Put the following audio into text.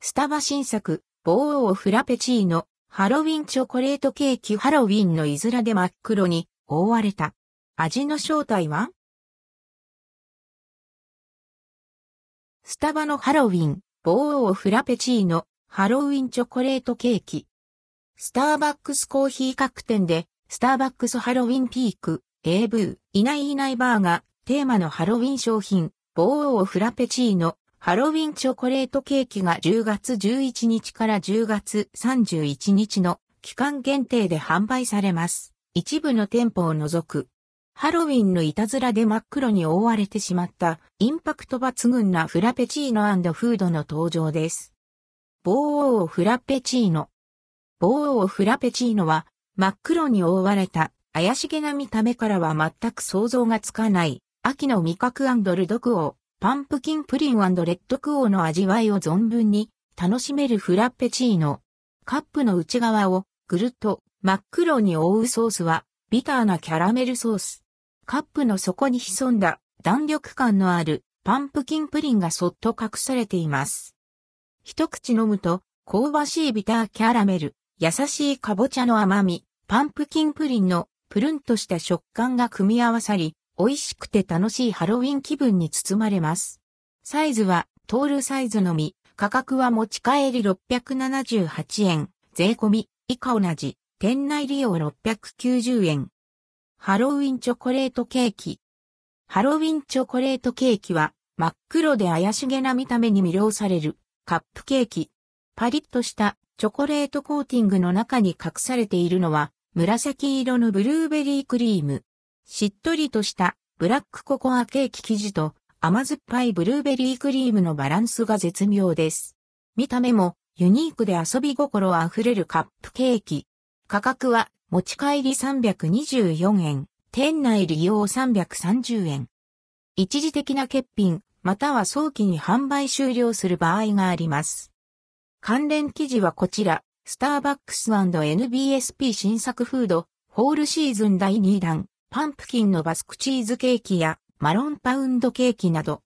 スタバ新作、ボーオフラペチーノ、ハロウィンチョコレートケーキハロウィンのいずらで真っ黒に覆われた。味の正体は？スタバのハロウィン、ボーオフラペチーノ、ハロウィンチョコレートケーキ。スターバックスコーヒー各店で、スターバックスハロウィンピーク、エーブー、いないいないバーが、テーマのハロウィン商品、ボーオフラペチーノ、ハロウィンチョコレートケーキが10月11日から10月31日の期間限定で販売されます。一部の店舗を除く。ハロウィンのいたずらで真っ黒に覆われてしまったインパクト抜群なフラペチーノフードの登場です。ボーオフラペチーノ。ボーオフラペチーノは真っ黒に覆われた怪しげな見た目からは全く想像がつかない秋の味覚ルドクオー、パンプキンプリンレッドクオーの味わいを存分に楽しめるフラペチーノ。カップの内側をぐるっと真っ黒に覆うソースはビターなキャラメルソース。カップの底に潜んだ弾力感のあるパンプキンプリンがそっと隠されています。一口飲むと香ばしいビターキャラメル、優しいかぼちゃの甘み、パンプキンプリンのプルンとした食感が組み合わさり、美味しくて楽しいハロウィン気分に包まれます。サイズはトールサイズのみ、価格は持ち帰り678円、税込み、以下同じ、店内利用690円。ハロウィンチョコレートケーキ。ハロウィンチョコレートケーキは真っ黒で怪しげな見た目に魅了されるカップケーキ。パリッとしたチョコレートコーティングの中に隠されているのは紫色のブルーベリークリーム。しっとりとしたブラックココアケーキ生地と甘酸っぱいブルーベリークリームのバランスが絶妙です。見た目もユニークで遊び心あふれるカップケーキ。価格は持ち帰り324円、店内利用330円。一時的な欠品、または早期に販売終了する場合があります。関連記事はこちら、スターバックス &NBSP 新作フード、ホールシーズン第2弾、パンプキンのバスクチーズケーキやマロンパウンドケーキなど、